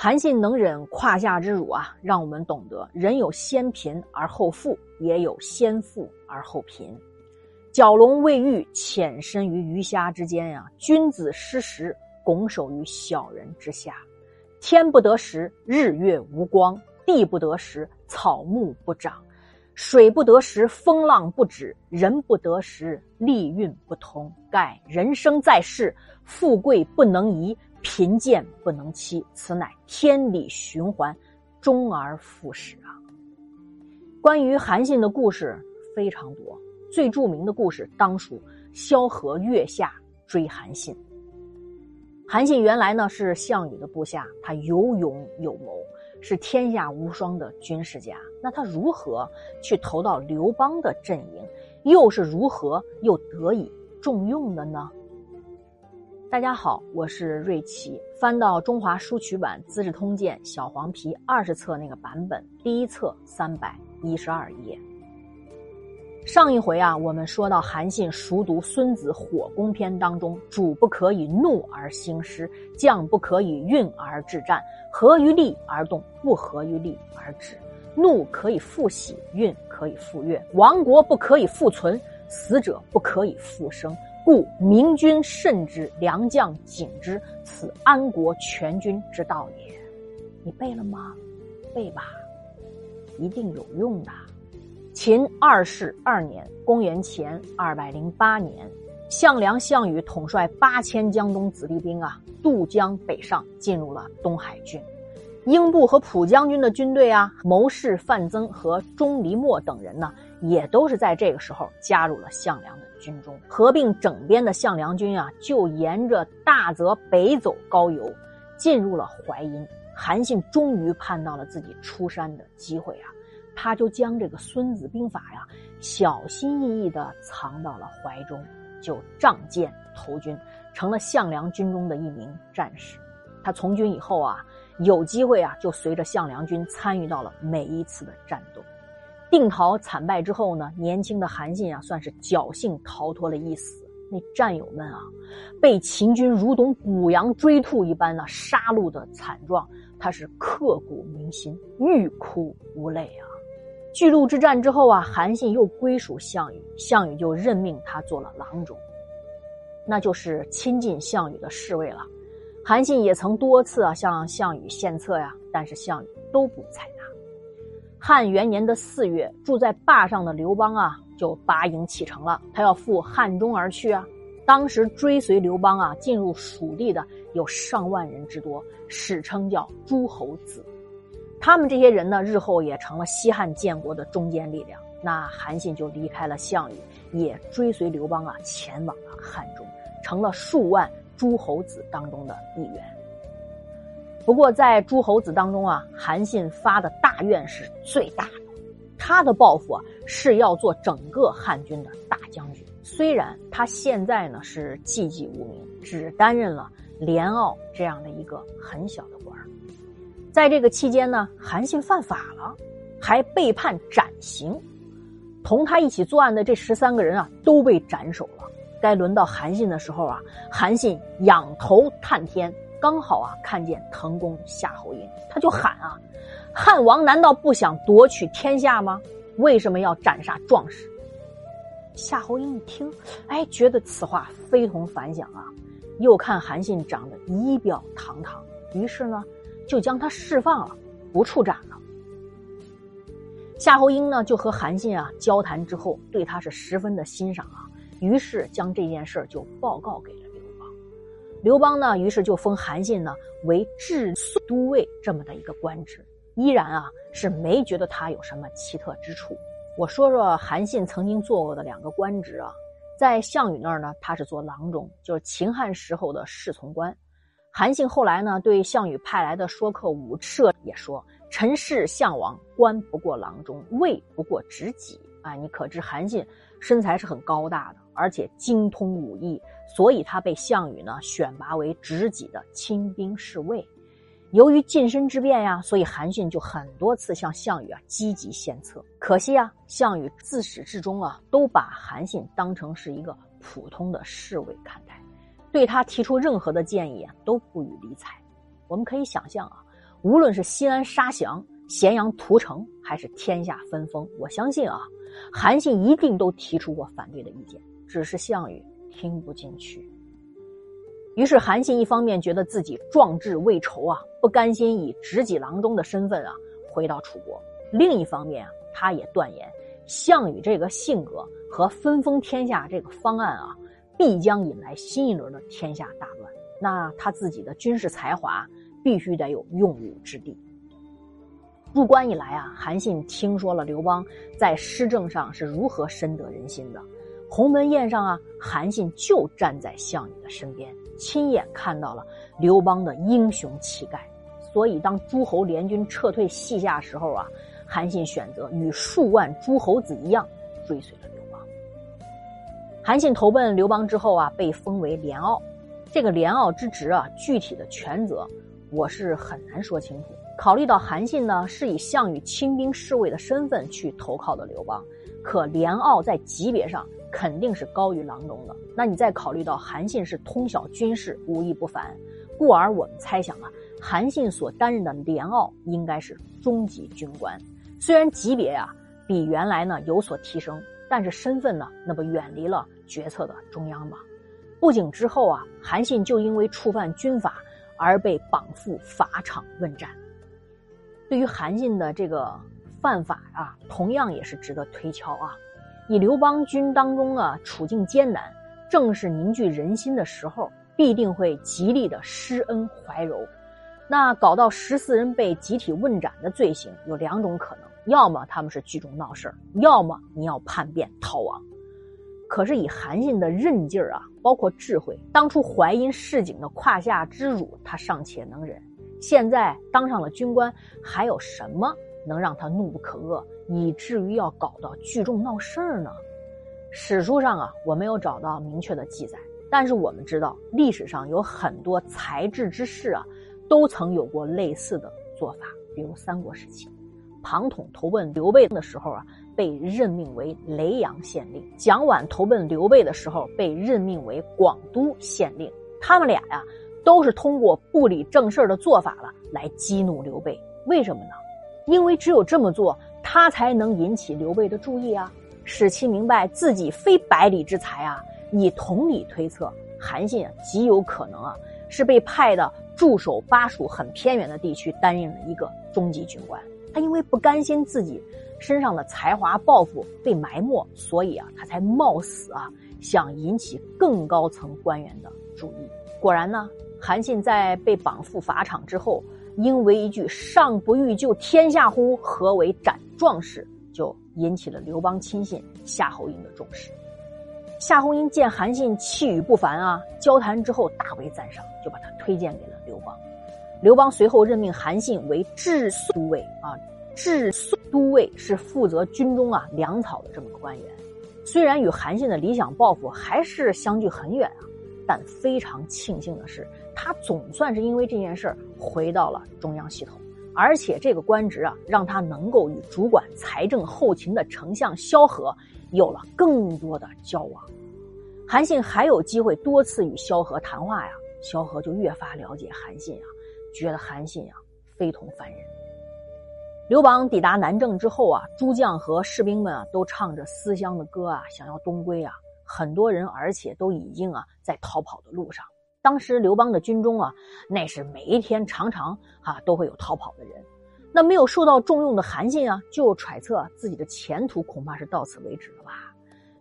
韩信能忍胯下之辱啊，让我们懂得人有先贫而后富，也有先富而后贫。蛟龙未遇，潜身于鱼虾之间呀。君子失时，拱手于小人之下。天不得时，日月无光；地不得时，草木不长；水不得时，风浪不止；人不得时，利运不通。盖人生在世，富贵不能移。贫贱不能欺，此乃天理循环，终而复始啊！关于韩信的故事非常多，最著名的故事当属萧何月下追韩信。韩信原来呢是项羽的部下，他有勇有谋，是天下无双的军事家。那他如何去投到刘邦的阵营，又是如何又得以重用的呢？大家好，我是瑞奇。翻到中华书曲版《资治通鉴》小黄皮二十册那个版本，第一册三百一十二页。上一回啊，我们说到韩信熟读《孙子火攻篇》当中，“主不可以怒而兴师，将不可以运而制战，合于利而动，不合于利而止。怒可以复喜，运可以复悦。亡国不可以复存，死者不可以复生。”故明君慎之，良将警之，此安国全军之道也。你背了吗？背吧，一定有用的。秦二世二年（公元前二百零八年），项梁、项羽统帅八千江东子弟兵啊，渡江北上，进入了东海郡。英布和蒲将军的军队啊，谋士范增和钟离莫等人呢，也都是在这个时候加入了项梁的。军中合并整编的项梁军啊，就沿着大泽北走高邮，进入了淮阴。韩信终于盼到了自己出山的机会啊，他就将这个《孙子兵法》呀，小心翼翼地藏到了怀中，就仗剑投军，成了项梁军中的一名战士。他从军以后啊，有机会啊，就随着项梁军参与到了每一次的战斗。定陶惨败之后呢，年轻的韩信啊，算是侥幸逃脱了一死。那战友们啊，被秦军如同捕羊追兔一般呢杀戮的惨状，他是刻骨铭心，欲哭无泪啊。巨鹿之战之后啊，韩信又归属项羽，项羽就任命他做了郎中，那就是亲近项羽的侍卫了。韩信也曾多次啊向项羽献策呀，但是项羽都不采纳。汉元年的四月，住在坝上的刘邦啊，就拔营启程了。他要赴汉中而去啊。当时追随刘邦啊，进入蜀地的有上万人之多，史称叫诸侯子。他们这些人呢，日后也成了西汉建国的中坚力量。那韩信就离开了项羽，也追随刘邦啊，前往了汉中，成了数万诸侯子当中的一员。不过，在诸侯子当中啊，韩信发的大愿是最大的。他的抱负啊，是要做整个汉军的大将军。虽然他现在呢是寂寂无名，只担任了连奥这样的一个很小的官在这个期间呢，韩信犯法了，还被判斩刑。同他一起作案的这十三个人啊，都被斩首了。该轮到韩信的时候啊，韩信仰头探天。刚好啊，看见滕公夏侯婴，他就喊啊：“汉王难道不想夺取天下吗？为什么要斩杀壮士？”夏侯婴一听，哎，觉得此话非同凡响啊。又看韩信长得仪表堂堂，于是呢，就将他释放了，不处斩了。夏侯婴呢，就和韩信啊交谈之后，对他是十分的欣赏啊，于是将这件事就报告给。刘邦呢，于是就封韩信呢为治粟都尉这么的一个官职，依然啊是没觉得他有什么奇特之处。我说说韩信曾经做过的两个官职啊，在项羽那儿呢，他是做郎中，就是秦汉时候的侍从官。韩信后来呢，对项羽派来的说客武涉也说：“臣是项王，官不过郎中，位不过职己。”啊，你可知韩信身材是很高大的，而且精通武艺。所以他被项羽呢选拔为执戟的亲兵侍卫。由于近身之便呀，所以韩信就很多次向项羽啊积极献策。可惜啊，项羽自始至终啊都把韩信当成是一个普通的侍卫看待，对他提出任何的建议啊都不予理睬。我们可以想象啊，无论是西安杀降、咸阳屠城，还是天下分封，我相信啊，韩信一定都提出过反对的意见，只是项羽听不进去。于是韩信一方面觉得自己壮志未酬啊，不甘心以执戟郎中的身份啊回到楚国；另一方面啊，他也断言项羽这个性格和分封天下这个方案啊，必将引来新一轮的天下大乱。那他自己的军事才华必须得有用武之地。入关以来啊，韩信听说了刘邦在施政上是如何深得人心的。鸿门宴上啊，韩信就站在项羽的身边。亲眼看到了刘邦的英雄气概，所以当诸侯联军撤退西夏时候啊，韩信选择与数万诸侯子一样追随了刘邦。韩信投奔刘邦之后啊，被封为连傲。这个连傲之职啊，具体的权责我是很难说清楚。考虑到韩信呢是以项羽亲兵侍卫的身份去投靠的刘邦，可连奥在级别上。肯定是高于郎中的。那你再考虑到韩信是通晓军事，武艺不凡，故而我们猜想啊，韩信所担任的连奥应该是中级军官。虽然级别啊比原来呢有所提升，但是身份呢那不远离了决策的中央吗？不久之后啊，韩信就因为触犯军法而被绑赴法场问斩。对于韩信的这个犯法啊，同样也是值得推敲啊。以刘邦军当中啊处境艰难，正是凝聚人心的时候，必定会极力的施恩怀柔。那搞到十四人被集体问斩的罪行，有两种可能：要么他们是聚众闹事，要么你要叛变逃亡。可是以韩信的韧劲儿啊，包括智慧，当初淮阴市井的胯下之辱他尚且能忍，现在当上了军官，还有什么能让他怒不可遏？以至于要搞到聚众闹事儿呢？史书上啊，我没有找到明确的记载，但是我们知道历史上有很多才智之士啊，都曾有过类似的做法。比如三国时期，庞统投奔刘备的时候啊，被任命为雷阳县令；蒋琬投奔刘备的时候，被任命为广都县令。他们俩呀，都是通过不理正事的做法了来激怒刘备。为什么呢？因为只有这么做。他才能引起刘备的注意啊，使其明白自己非百里之才啊。以同理推测，韩信极有可能啊是被派的驻守巴蜀很偏远的地区，担任了一个中级军官。他因为不甘心自己身上的才华抱负被埋没，所以啊他才冒死啊想引起更高层官员的注意。果然呢，韩信在被绑赴法场之后。因为一句“上不欲救天下乎？何为斩壮士？”就引起了刘邦亲信夏侯婴的重视。夏侯婴见韩信气宇不凡啊，交谈之后大为赞赏，就把他推荐给了刘邦。刘邦随后任命韩信为治粟都尉啊，治粟都尉是负责军中啊粮草的这么个官员。虽然与韩信的理想抱负还是相距很远啊，但非常庆幸的是。他总算是因为这件事儿回到了中央系统，而且这个官职啊，让他能够与主管财政后勤的丞相萧何有了更多的交往。韩信还有机会多次与萧何谈话呀，萧何就越发了解韩信啊，觉得韩信啊非同凡人。刘邦抵达南郑之后啊，诸将和士兵们啊都唱着思乡的歌啊，想要东归啊，很多人而且都已经啊在逃跑的路上。当时刘邦的军中啊，那是每一天常常啊都会有逃跑的人。那没有受到重用的韩信啊，就揣测自己的前途恐怕是到此为止了吧。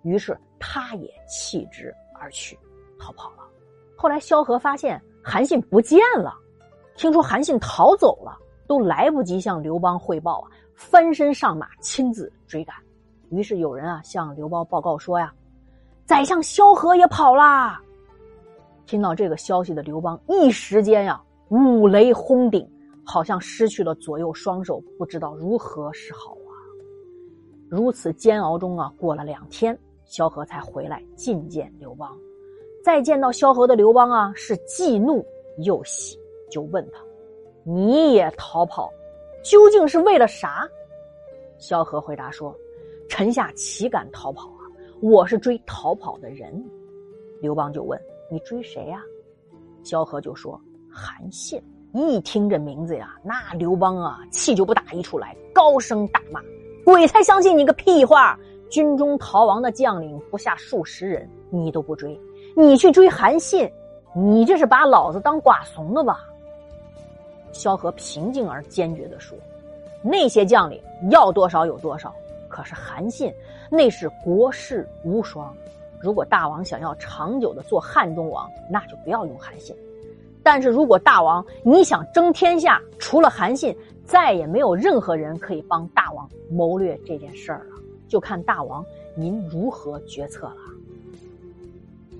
于是他也弃之而去，逃跑了。后来萧何发现韩信不见了，听说韩信逃走了，都来不及向刘邦汇报啊，翻身上马亲自追赶。于是有人啊向刘邦报告说呀，宰相萧何也跑啦。听到这个消息的刘邦，一时间呀，五雷轰顶，好像失去了左右双手，不知道如何是好啊。如此煎熬中啊，过了两天，萧何才回来觐见刘邦。再见到萧何的刘邦啊，是既怒又喜，就问他：“你也逃跑，究竟是为了啥？”萧何回答说：“臣下岂敢逃跑啊？我是追逃跑的人。”刘邦就问。你追谁呀？萧何就说：“韩信。”一听这名字呀，那刘邦啊气就不打一处来，高声大骂：“鬼才相信你个屁话！军中逃亡的将领不下数十人，你都不追，你去追韩信，你这是把老子当寡怂了吧？”萧何平静而坚决地说：“那些将领要多少有多少，可是韩信那是国士无双。如果大王想要长久的做汉中王，那就不要用韩信。”但是如果大王你想争天下，除了韩信，再也没有任何人可以帮大王谋略这件事儿了，就看大王您如何决策了。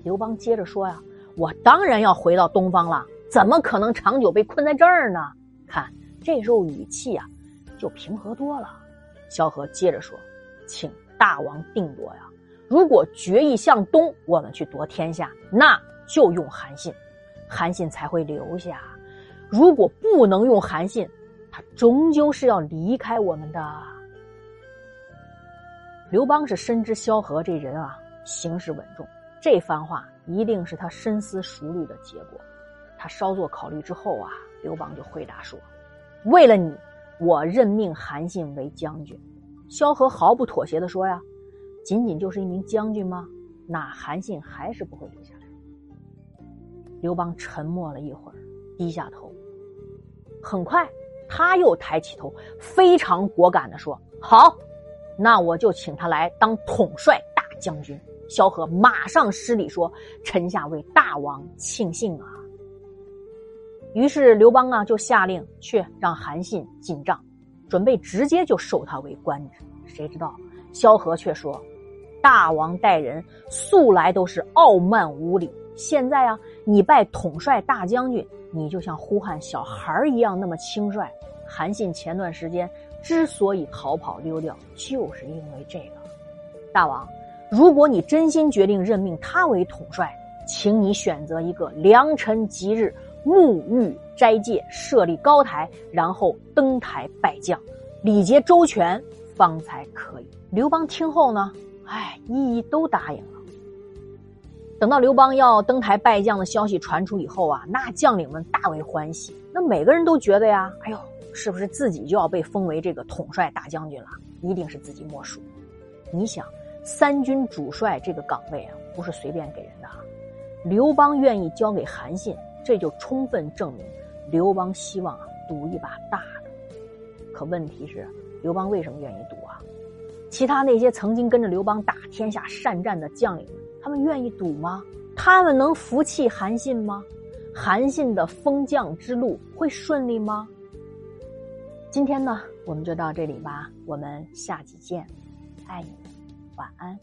刘邦接着说呀：“我当然要回到东方了，怎么可能长久被困在这儿呢？”看这时候语气啊，就平和多了。萧何接着说：“请大王定夺呀，如果决意向东，我们去夺天下，那就用韩信。”韩信才会留下。如果不能用韩信，他终究是要离开我们的。刘邦是深知萧何这人啊，行事稳重，这番话一定是他深思熟虑的结果。他稍作考虑之后啊，刘邦就回答说：“为了你，我任命韩信为将军。”萧何毫不妥协的说：“呀，仅仅就是一名将军吗？那韩信还是不会留下来。”刘邦沉默了一会儿，低下头。很快，他又抬起头，非常果敢的说：“好，那我就请他来当统帅大将军。”萧何马上施礼说：“臣下为大王庆幸啊！”于是刘邦啊，就下令去让韩信进帐，准备直接就授他为官职。谁知道萧何却说：“大王待人素来都是傲慢无礼。”现在啊，你拜统帅大将军，你就像呼喊小孩一样那么轻率。韩信前段时间之所以逃跑溜掉，就是因为这个。大王，如果你真心决定任命他为统帅，请你选择一个良辰吉日，沐浴斋戒，设立高台，然后登台拜将，礼节周全，方才可以。刘邦听后呢，哎，一一都答应了。等到刘邦要登台拜将的消息传出以后啊，那将领们大为欢喜。那每个人都觉得呀，哎呦，是不是自己就要被封为这个统帅大将军了？一定是自己莫属。你想，三军主帅这个岗位啊，不是随便给人的啊。刘邦愿意交给韩信，这就充分证明刘邦希望啊赌一把大的。可问题是，刘邦为什么愿意赌？其他那些曾经跟着刘邦打天下善战的将领们。他们愿意赌吗？他们能服气韩信吗？韩信的封将之路会顺利吗？今天呢，我们就到这里吧，我们下期见，爱你们，晚安。